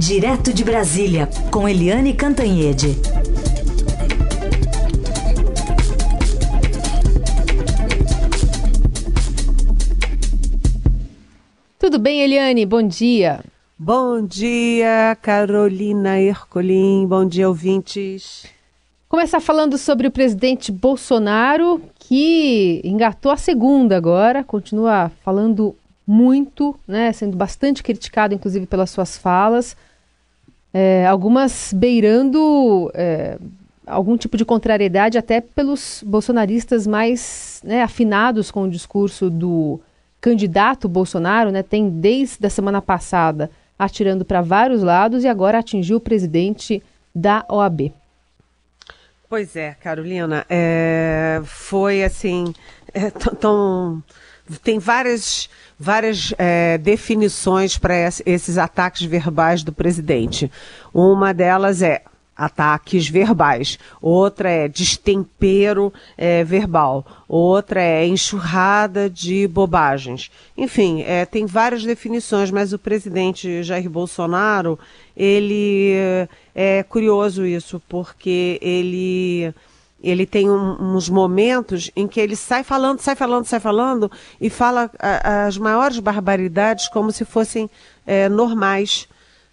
Direto de Brasília, com Eliane Cantanhede. Tudo bem, Eliane? Bom dia. Bom dia, Carolina Ercolim. Bom dia, ouvintes. Começar falando sobre o presidente Bolsonaro, que engatou a segunda agora, continua falando muito, né, sendo bastante criticado, inclusive, pelas suas falas, é, algumas beirando é, algum tipo de contrariedade até pelos bolsonaristas mais né, afinados com o discurso do candidato Bolsonaro, né, tem desde a semana passada atirando para vários lados e agora atingiu o presidente da OAB. Pois é, Carolina, é, foi assim, é, tão, tem várias, várias é, definições para esses ataques verbais do presidente. Uma delas é ataques verbais, outra é destempero é, verbal, outra é enxurrada de bobagens. Enfim, é, tem várias definições, mas o presidente Jair Bolsonaro, ele é curioso isso, porque ele ele tem um, uns momentos em que ele sai falando, sai falando, sai falando e fala a, as maiores barbaridades como se fossem é, normais.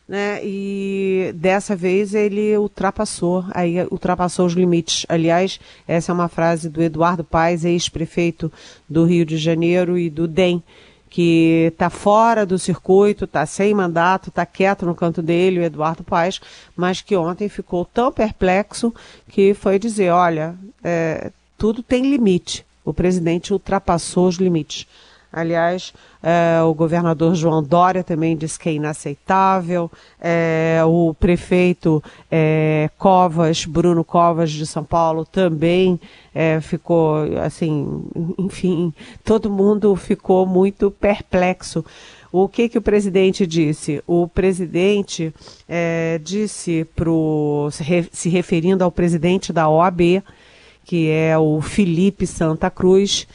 Né? E dessa vez ele ultrapassou, aí ultrapassou os limites. Aliás, essa é uma frase do Eduardo Paes, ex-prefeito do Rio de Janeiro e do DEM, que está fora do circuito, está sem mandato, está quieto no canto dele, o Eduardo Paes, mas que ontem ficou tão perplexo que foi dizer, olha, é, tudo tem limite. O presidente ultrapassou os limites. Aliás, é, o governador João Dória também disse que é inaceitável. É, o prefeito é, Covas, Bruno Covas de São Paulo, também é, ficou assim, enfim, todo mundo ficou muito perplexo. O que, que o presidente disse? O presidente é, disse, pro, se referindo ao presidente da OAB, que é o Felipe Santa Cruz,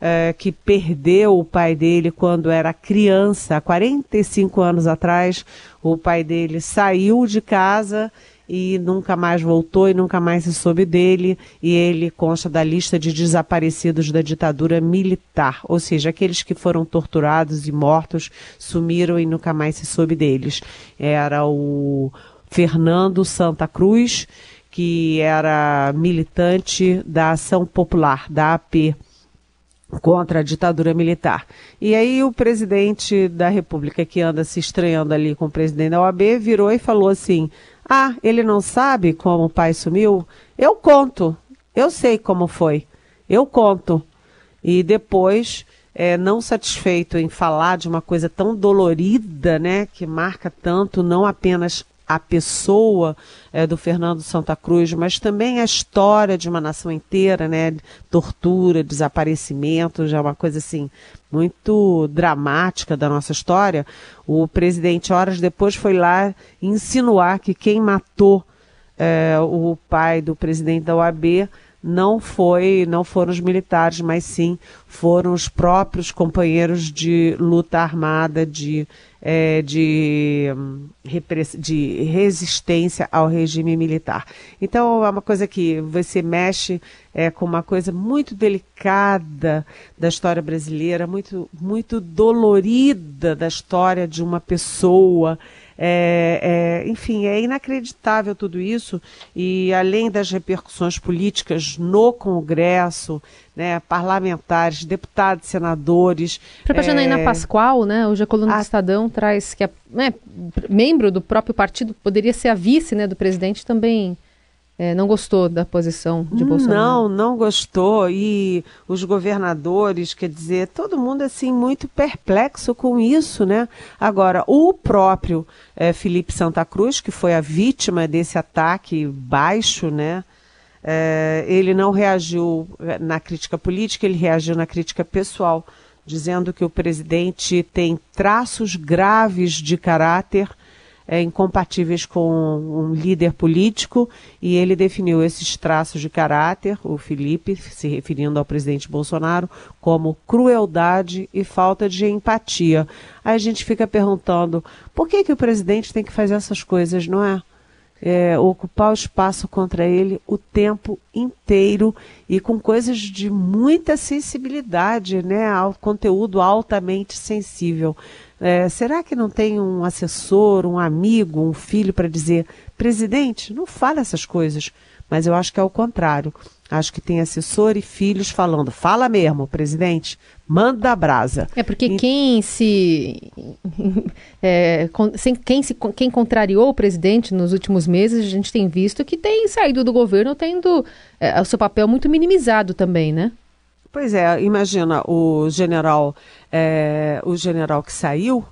é, que perdeu o pai dele quando era criança, 45 anos atrás. O pai dele saiu de casa e nunca mais voltou e nunca mais se soube dele, e ele consta da lista de desaparecidos da ditadura militar, ou seja, aqueles que foram torturados e mortos sumiram e nunca mais se soube deles. Era o Fernando Santa Cruz, que era militante da Ação Popular, da AP, contra a ditadura militar. E aí o presidente da República, que anda se estranhando ali com o presidente da OAB, virou e falou assim: Ah, ele não sabe como o pai sumiu? Eu conto. Eu sei como foi. Eu conto. E depois, é, não satisfeito em falar de uma coisa tão dolorida, né, que marca tanto não apenas a pessoa é, do Fernando Santa Cruz, mas também a história de uma nação inteira, né? Tortura, desaparecimento, já é uma coisa assim muito dramática da nossa história. O presidente, horas depois, foi lá insinuar que quem matou é, o pai do presidente da OAB não foi, não foram os militares, mas sim foram os próprios companheiros de luta armada, de, é, de, de resistência ao regime militar. Então é uma coisa que você mexe é, com uma coisa muito delicada da história brasileira, muito, muito dolorida da história de uma pessoa. É, é, enfim, é inacreditável tudo isso, e além das repercussões políticas no Congresso, né, parlamentares, deputados, senadores. A própria é... Janaína Pascoal, né, hoje a coluna a... do Estadão traz que, é né, membro do próprio partido, poderia ser a vice né, do presidente também é, não gostou da posição de Bolsonaro. Não, não gostou. E os governadores, quer dizer, todo mundo assim muito perplexo com isso, né? Agora, o próprio é, Felipe Santa Cruz, que foi a vítima desse ataque baixo, né? É, ele não reagiu é, na crítica política, ele reagiu na crítica pessoal, dizendo que o presidente tem traços graves de caráter é, incompatíveis com um líder político e ele definiu esses traços de caráter, o Felipe, se referindo ao presidente Bolsonaro, como crueldade e falta de empatia. Aí a gente fica perguntando por que, que o presidente tem que fazer essas coisas, não é? É, ocupar o espaço contra ele o tempo inteiro e com coisas de muita sensibilidade, né, ao conteúdo altamente sensível. É, será que não tem um assessor, um amigo, um filho para dizer, presidente, não fale essas coisas? Mas eu acho que é o contrário. Acho que tem assessor e filhos falando, fala mesmo, presidente, manda a brasa. É porque e... quem se, é, quem se quem contrariou o presidente nos últimos meses, a gente tem visto que tem saído do governo tendo é, o seu papel muito minimizado também, né? Pois é, imagina o general, é, o general que saiu,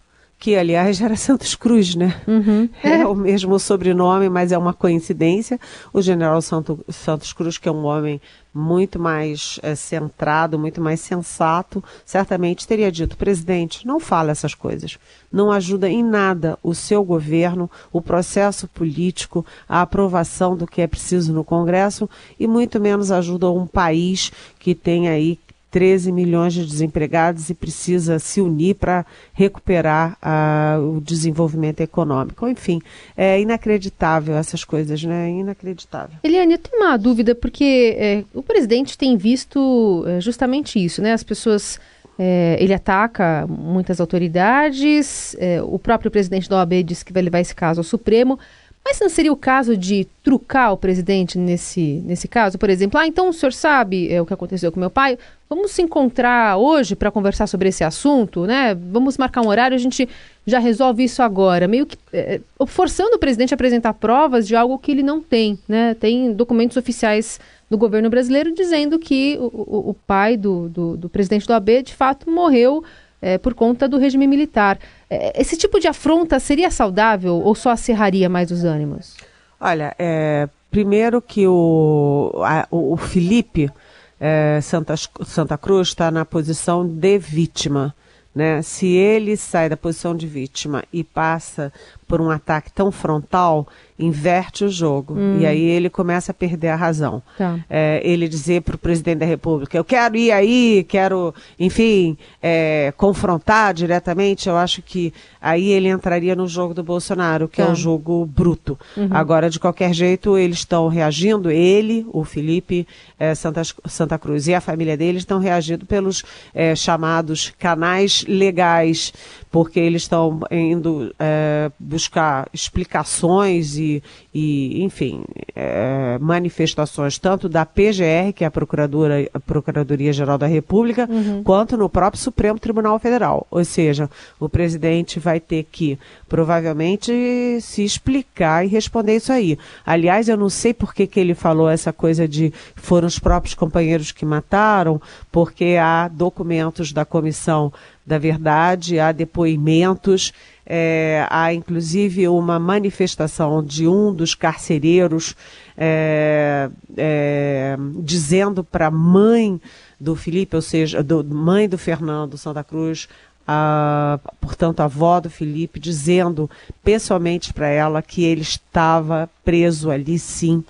que aliás era Santos Cruz, né? Uhum. É. o mesmo sobrenome, mas é uma coincidência. O general Santo, Santos Cruz, que é um homem muito mais é, centrado, muito mais sensato, certamente teria dito: presidente, não fala essas coisas. Não ajuda em nada o seu governo, o processo político, a aprovação do que é preciso no Congresso e muito menos ajuda um país que tem aí 13 milhões de desempregados e precisa se unir para recuperar uh, o desenvolvimento econômico. Enfim, é inacreditável essas coisas, né? Inacreditável. Eliane, eu tenho uma dúvida, porque é, o presidente tem visto é, justamente isso, né? As pessoas. É, ele ataca muitas autoridades, é, o próprio presidente da OAB disse que vai levar esse caso ao Supremo. Mas não seria o caso de trucar o presidente nesse, nesse caso? Por exemplo, ah, então o senhor sabe é, o que aconteceu com meu pai? Vamos se encontrar hoje para conversar sobre esse assunto, né? Vamos marcar um horário, a gente já resolve isso agora. Meio que é, forçando o presidente a apresentar provas de algo que ele não tem, né? Tem documentos oficiais do governo brasileiro dizendo que o, o, o pai do, do, do presidente do AB de fato morreu é, por conta do regime militar. É, esse tipo de afronta seria saudável ou só acerraria mais os ânimos? Olha, é, primeiro que o, a, o Felipe é, Santa, Santa Cruz está na posição de vítima. Né? Se ele sai da posição de vítima e passa por um ataque tão frontal, inverte o jogo. Hum. E aí ele começa a perder a razão. Tá. É, ele dizer para o presidente da República, eu quero ir aí, quero, enfim, é, confrontar diretamente, eu acho que aí ele entraria no jogo do Bolsonaro, que tá. é um jogo bruto. Uhum. Agora, de qualquer jeito, eles estão reagindo, ele, o Felipe é, Santa, Santa Cruz e a família dele estão reagindo pelos é, chamados canais legais, porque eles estão indo é, buscar explicações e, e enfim, é, manifestações tanto da PGR, que é a, Procuradora, a Procuradoria-Geral da República, uhum. quanto no próprio Supremo Tribunal Federal. Ou seja, o presidente vai ter que, provavelmente, se explicar e responder isso aí. Aliás, eu não sei por que, que ele falou essa coisa de foram os próprios companheiros que mataram, porque há documentos da comissão da verdade, há depoimentos é, há inclusive uma manifestação de um dos carcereiros é, é, dizendo para a mãe do Felipe, ou seja, do, mãe do Fernando Santa Cruz, a, portanto, a avó do Felipe, dizendo pessoalmente para ela que ele estava preso ali sim.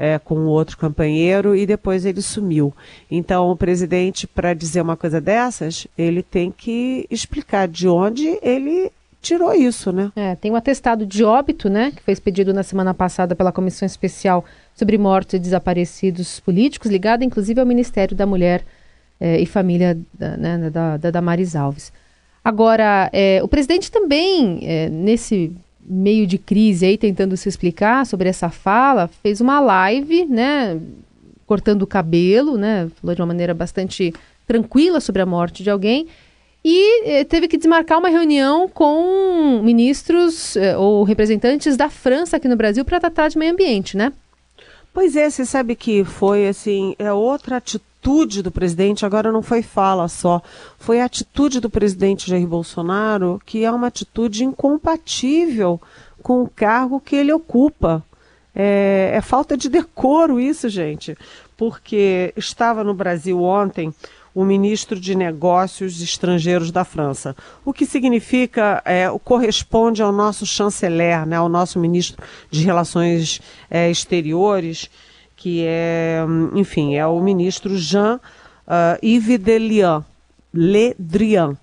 É, com outro companheiro e depois ele sumiu. Então, o presidente, para dizer uma coisa dessas, ele tem que explicar de onde ele tirou isso, né? É, tem um atestado de óbito, né, que foi expedido na semana passada pela Comissão Especial sobre Mortos e Desaparecidos Políticos, ligado inclusive ao Ministério da Mulher é, e Família da, né, da, da Damares Alves. Agora, é, o presidente também, é, nesse meio de crise aí, tentando se explicar sobre essa fala, fez uma live, né, cortando o cabelo, né, falou de uma maneira bastante tranquila sobre a morte de alguém, e eh, teve que desmarcar uma reunião com ministros eh, ou representantes da França aqui no Brasil para tratar de meio ambiente, né? Pois é, você sabe que foi assim, é outra atitude do presidente, agora não foi fala só, foi a atitude do presidente Jair Bolsonaro, que é uma atitude incompatível com o cargo que ele ocupa. É, é falta de decoro isso, gente, porque estava no Brasil ontem o ministro de Negócios Estrangeiros da França. O que significa, é, corresponde ao nosso chanceler, né, ao nosso ministro de Relações é, Exteriores, que é, enfim, é o ministro Jean uh, Yves Le Drian. Le Drian.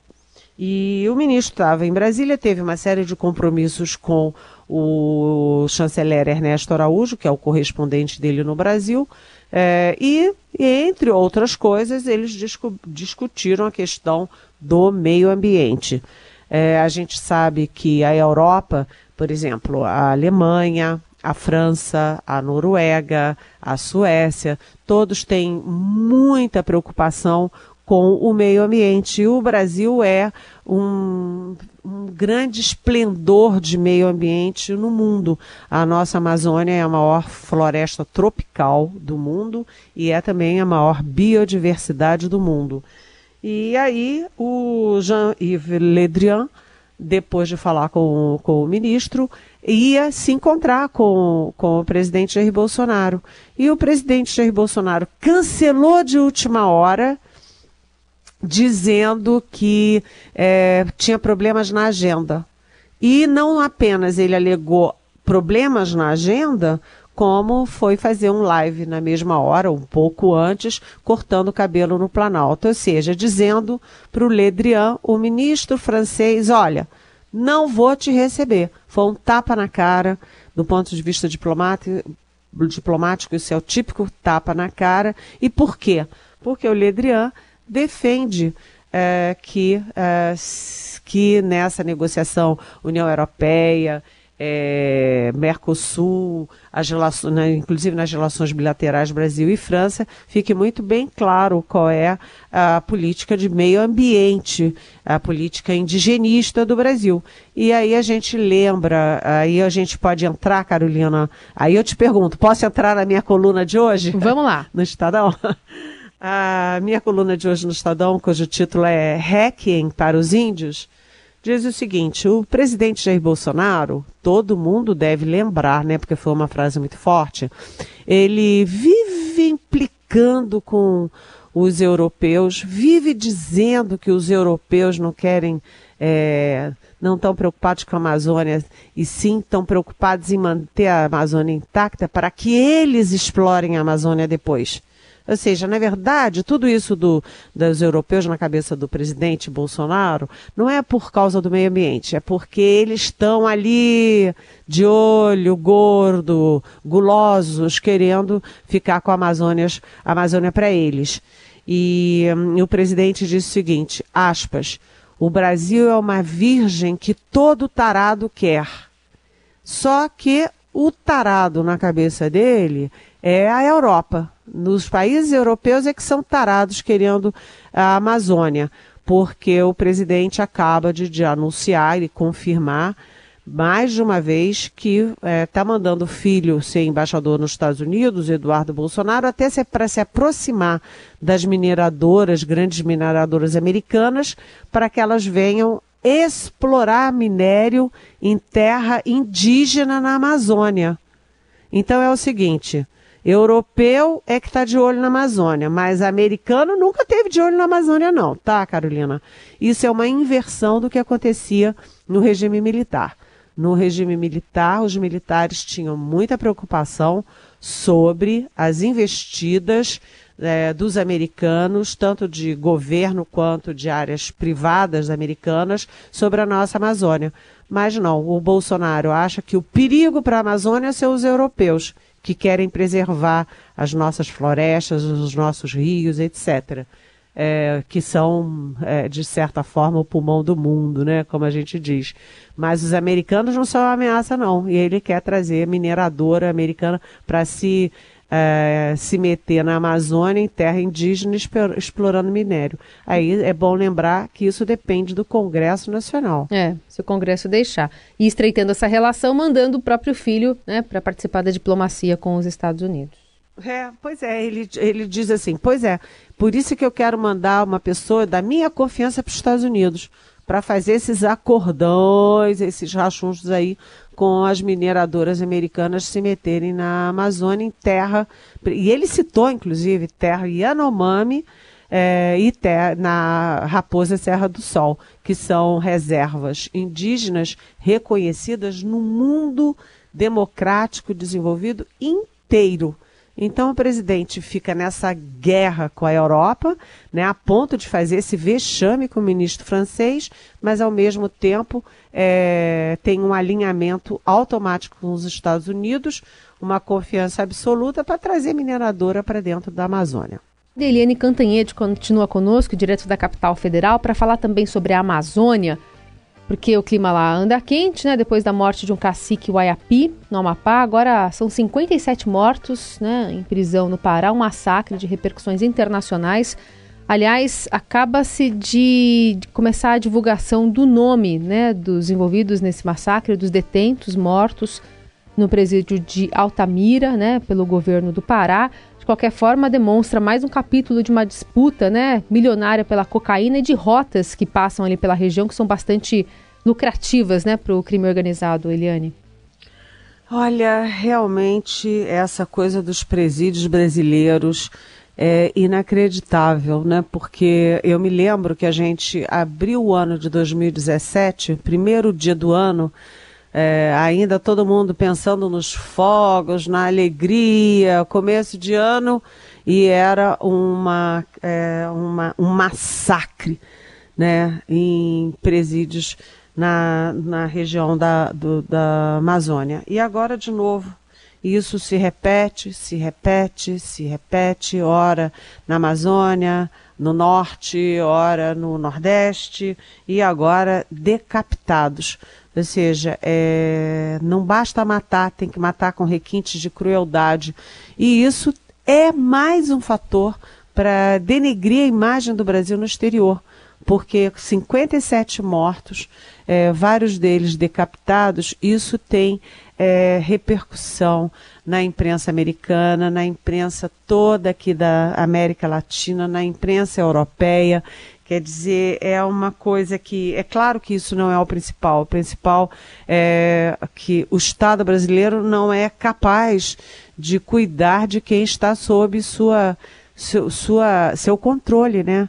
E o ministro estava em Brasília, teve uma série de compromissos com o chanceler Ernesto Araújo, que é o correspondente dele no Brasil, é, e, entre outras coisas, eles discu discutiram a questão do meio ambiente. É, a gente sabe que a Europa, por exemplo, a Alemanha, a França, a Noruega, a Suécia, todos têm muita preocupação com o meio ambiente. E o Brasil é um, um, grande esplendor de meio ambiente no mundo. A nossa Amazônia é a maior floresta tropical do mundo e é também a maior biodiversidade do mundo. E aí o Jean-Yves Le Drian, depois de falar com, com o ministro, ia se encontrar com, com o presidente Jair Bolsonaro. E o presidente Jair Bolsonaro cancelou de última hora dizendo que é, tinha problemas na agenda. E não apenas ele alegou problemas na agenda, como foi fazer um live na mesma hora, um pouco antes, cortando o cabelo no Planalto. Ou seja, dizendo para o Ledrian, o ministro francês, olha, não vou te receber. Foi um tapa na cara, do ponto de vista diplomático, diplomático isso é o típico tapa na cara. E por quê? Porque o Ledrian defende é, que, é, que nessa negociação União Europeia, é, Mercosul, as relações, né, inclusive nas relações bilaterais Brasil e França, fique muito bem claro qual é a política de meio ambiente, a política indigenista do Brasil. E aí a gente lembra, aí a gente pode entrar, Carolina, aí eu te pergunto, posso entrar na minha coluna de hoje? Vamos lá. No Estadão? A minha coluna de hoje no Estadão, cujo título é Hacking para os Índios, diz o seguinte: o presidente Jair Bolsonaro, todo mundo deve lembrar, né, porque foi uma frase muito forte, ele vive implicando com os europeus, vive dizendo que os europeus não querem. É, não estão preocupados com a Amazônia e sim estão preocupados em manter a Amazônia intacta para que eles explorem a Amazônia depois. Ou seja, na verdade, tudo isso do, dos europeus na cabeça do presidente Bolsonaro não é por causa do meio ambiente, é porque eles estão ali de olho, gordo, gulosos, querendo ficar com a Amazônia, a Amazônia para eles. E, e o presidente disse o seguinte, aspas, o Brasil é uma virgem que todo tarado quer. Só que o tarado na cabeça dele é a Europa. Nos países europeus é que são tarados querendo a Amazônia, porque o presidente acaba de, de anunciar e confirmar mais de uma vez que está é, tá mandando o filho ser embaixador nos Estados Unidos, Eduardo Bolsonaro, até para se aproximar das mineradoras, grandes mineradoras americanas, para que elas venham explorar minério em terra indígena na Amazônia. Então é o seguinte: Europeu é que está de olho na Amazônia, mas americano nunca teve de olho na Amazônia, não, tá, Carolina? Isso é uma inversão do que acontecia no regime militar. No regime militar, os militares tinham muita preocupação sobre as investidas é, dos americanos, tanto de governo quanto de áreas privadas americanas, sobre a nossa Amazônia. Mas não, o Bolsonaro acha que o perigo para a Amazônia são os europeus que querem preservar as nossas florestas, os nossos rios, etc. É, que são, é, de certa forma, o pulmão do mundo, né? Como a gente diz. Mas os americanos não são uma ameaça, não. E ele quer trazer mineradora americana para se é, se meter na Amazônia, em terra indígena, explorando minério. Aí é bom lembrar que isso depende do Congresso Nacional. É, se o Congresso deixar. E estreitando essa relação, mandando o próprio filho né, para participar da diplomacia com os Estados Unidos. É, pois é, ele, ele diz assim, pois é, por isso que eu quero mandar uma pessoa da minha confiança para os Estados Unidos, para fazer esses acordões, esses rachunchos aí com as mineradoras americanas se meterem na Amazônia em terra. E ele citou, inclusive, terra Yanomami, é, e ter, na Raposa Serra do Sol, que são reservas indígenas reconhecidas no mundo democrático desenvolvido inteiro. Então o presidente fica nessa guerra com a Europa, né, a ponto de fazer esse vexame com o ministro francês, mas ao mesmo tempo é, tem um alinhamento automático com os Estados Unidos, uma confiança absoluta para trazer mineradora para dentro da Amazônia. Eliane Cantanhede continua conosco, direto da capital federal, para falar também sobre a Amazônia, porque o clima lá anda quente, né? Depois da morte de um cacique Waiapi, no Amapá, agora são 57 mortos, né, em prisão no Pará, um massacre de repercussões internacionais. Aliás, acaba-se de, começar a divulgação do nome, né, dos envolvidos nesse massacre, dos detentos mortos no presídio de Altamira, né, pelo governo do Pará de qualquer forma, demonstra mais um capítulo de uma disputa né, milionária pela cocaína e de rotas que passam ali pela região que são bastante lucrativas né, para o crime organizado, Eliane. Olha, realmente essa coisa dos presídios brasileiros é inacreditável, né? Porque eu me lembro que a gente abriu o ano de 2017, primeiro dia do ano, é, ainda todo mundo pensando nos fogos, na alegria, começo de ano, e era uma, é, uma, um massacre né, em presídios na, na região da, do, da Amazônia. E agora, de novo, isso se repete, se repete, se repete, ora na Amazônia, no norte, ora no nordeste, e agora decapitados ou seja, é, não basta matar, tem que matar com requintes de crueldade. E isso é mais um fator para denegrir a imagem do Brasil no exterior, porque 57 mortos, é, vários deles decapitados, isso tem é, repercussão na imprensa americana, na imprensa toda aqui da América Latina, na imprensa europeia. Quer dizer, é uma coisa que. É claro que isso não é o principal. O principal é que o Estado brasileiro não é capaz de cuidar de quem está sob sua, seu, sua, seu controle, né?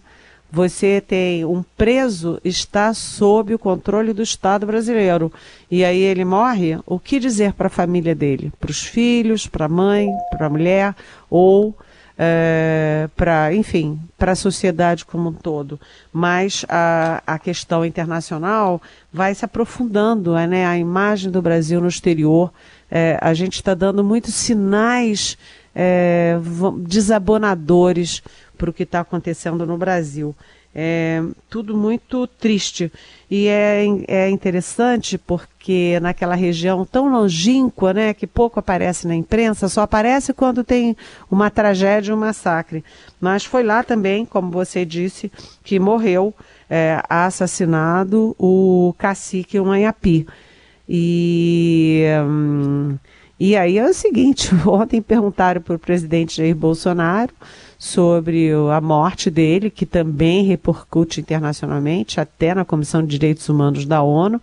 Você tem um preso está sob o controle do Estado brasileiro e aí ele morre. O que dizer para a família dele, para os filhos, para a mãe, para a mulher ou é, para, enfim, para a sociedade como um todo. Mas a, a questão internacional vai se aprofundando, né? A imagem do Brasil no exterior, é, a gente está dando muitos sinais é, desabonadores para o que está acontecendo no Brasil. É tudo muito triste. E é, é interessante porque naquela região tão longínqua, né, que pouco aparece na imprensa, só aparece quando tem uma tragédia, um massacre. Mas foi lá também, como você disse, que morreu é, assassinado o cacique Manhapi. E. Hum, e aí é o seguinte, ontem perguntaram para o presidente Jair Bolsonaro sobre a morte dele, que também repercute internacionalmente, até na Comissão de Direitos Humanos da ONU.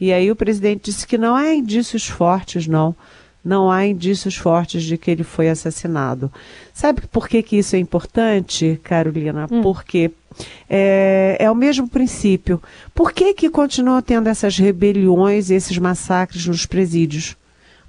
E aí o presidente disse que não há indícios fortes, não. Não há indícios fortes de que ele foi assassinado. Sabe por que, que isso é importante, Carolina? Hum. Porque é, é, o mesmo princípio. Por que, que continuam tendo essas rebeliões, esses massacres nos presídios?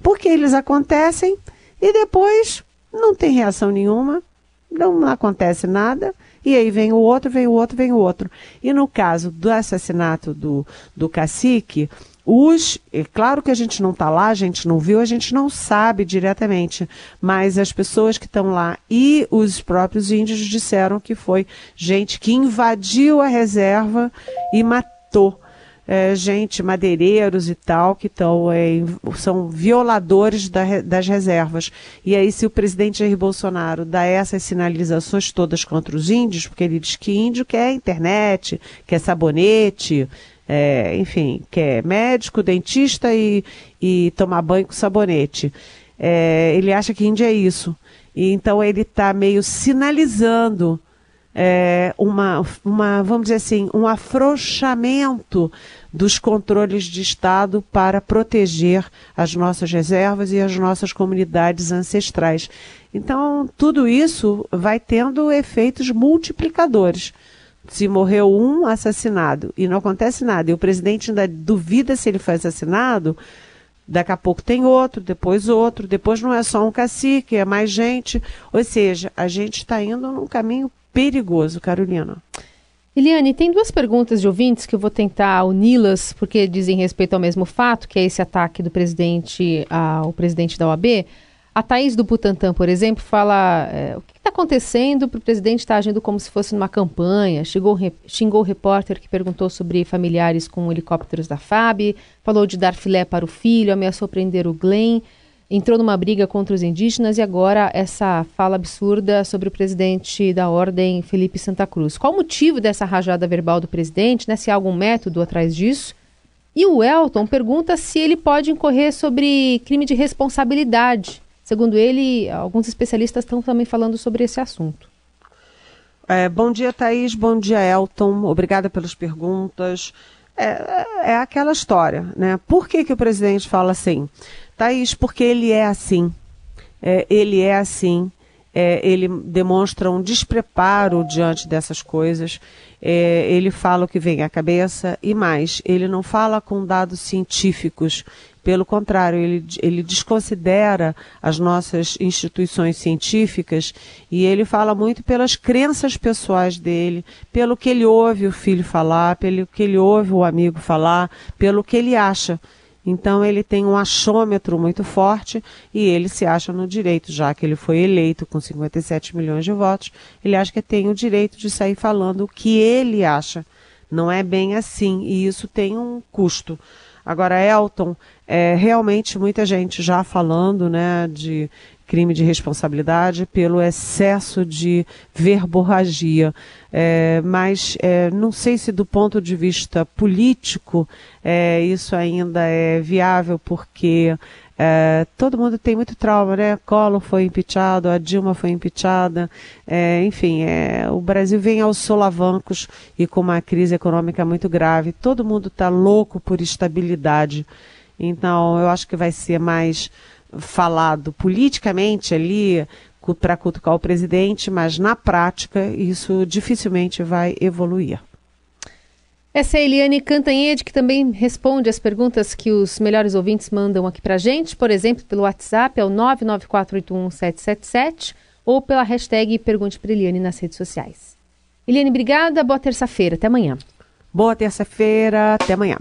Porque eles acontecem e depois não tem reação nenhuma, não acontece nada, e aí vem o outro, vem o outro, vem o outro. E no caso do assassinato do, do cacique, os, é claro que a gente não está lá, a gente não viu, a gente não sabe diretamente, mas as pessoas que estão lá e os próprios índios disseram que foi gente que invadiu a reserva e matou é, gente, madeireiros e tal, que tão, é, são violadores da, das reservas. E aí, se o presidente Jair Bolsonaro dá essas sinalizações todas contra os índios, porque ele diz que índio quer internet, quer sabonete, é, enfim, quer médico, dentista e, e tomar banho com sabonete. É, ele acha que índio é isso. E então ele está meio sinalizando é, uma, uma, vamos dizer assim, um afrouxamento dos controles de Estado para proteger as nossas reservas e as nossas comunidades ancestrais. Então, tudo isso vai tendo efeitos multiplicadores. Se morreu um assassinado e não acontece nada, e o presidente ainda duvida se ele foi assassinado, daqui a pouco tem outro, depois outro, depois não é só um cacique, é mais gente. Ou seja, a gente está indo num caminho perigoso, Carolina. Eliane, tem duas perguntas de ouvintes que eu vou tentar uni-las, porque dizem respeito ao mesmo fato, que é esse ataque do presidente ao presidente da OAB. A Thaís do Butantan, por exemplo, fala é, o que está acontecendo para o presidente estar tá agindo como se fosse numa campanha. Xingou, xingou o repórter que perguntou sobre familiares com helicópteros da FAB, falou de dar filé para o filho, ameaçou prender o Glenn entrou numa briga contra os indígenas e agora essa fala absurda sobre o presidente da ordem, Felipe Santa Cruz. Qual o motivo dessa rajada verbal do presidente? Né? Se há algum método atrás disso? E o Elton pergunta se ele pode incorrer sobre crime de responsabilidade. Segundo ele, alguns especialistas estão também falando sobre esse assunto. É, bom dia, Thaís. Bom dia, Elton. Obrigada pelas perguntas. É, é aquela história, né? Por que, que o presidente fala assim? Thaís, porque ele é assim. É, ele é assim. É, ele demonstra um despreparo diante dessas coisas. É, ele fala o que vem à cabeça e mais, ele não fala com dados científicos. Pelo contrário, ele, ele desconsidera as nossas instituições científicas e ele fala muito pelas crenças pessoais dele, pelo que ele ouve o filho falar, pelo que ele ouve o amigo falar, pelo que ele acha. Então ele tem um achômetro muito forte e ele se acha no direito, já que ele foi eleito com 57 milhões de votos, ele acha que tem o direito de sair falando o que ele acha. Não é bem assim e isso tem um custo. Agora, Elton, é, realmente muita gente já falando né, de crime de responsabilidade pelo excesso de verborragia. É, mas é, não sei se do ponto de vista político é, isso ainda é viável, porque é, todo mundo tem muito trauma, né? Collor foi impeachado, a Dilma foi impeachada, é, enfim, é, o Brasil vem aos solavancos e com uma crise econômica muito grave. Todo mundo está louco por estabilidade. Então, eu acho que vai ser mais falado politicamente ali para cutucar o presidente, mas na prática isso dificilmente vai evoluir. Essa é a Eliane Cantanhede, que também responde as perguntas que os melhores ouvintes mandam aqui para gente, por exemplo, pelo WhatsApp, é o 994811777, ou pela hashtag Pergunte para Eliane nas redes sociais. Eliane, obrigada, boa terça-feira, até amanhã. Boa terça-feira, até amanhã.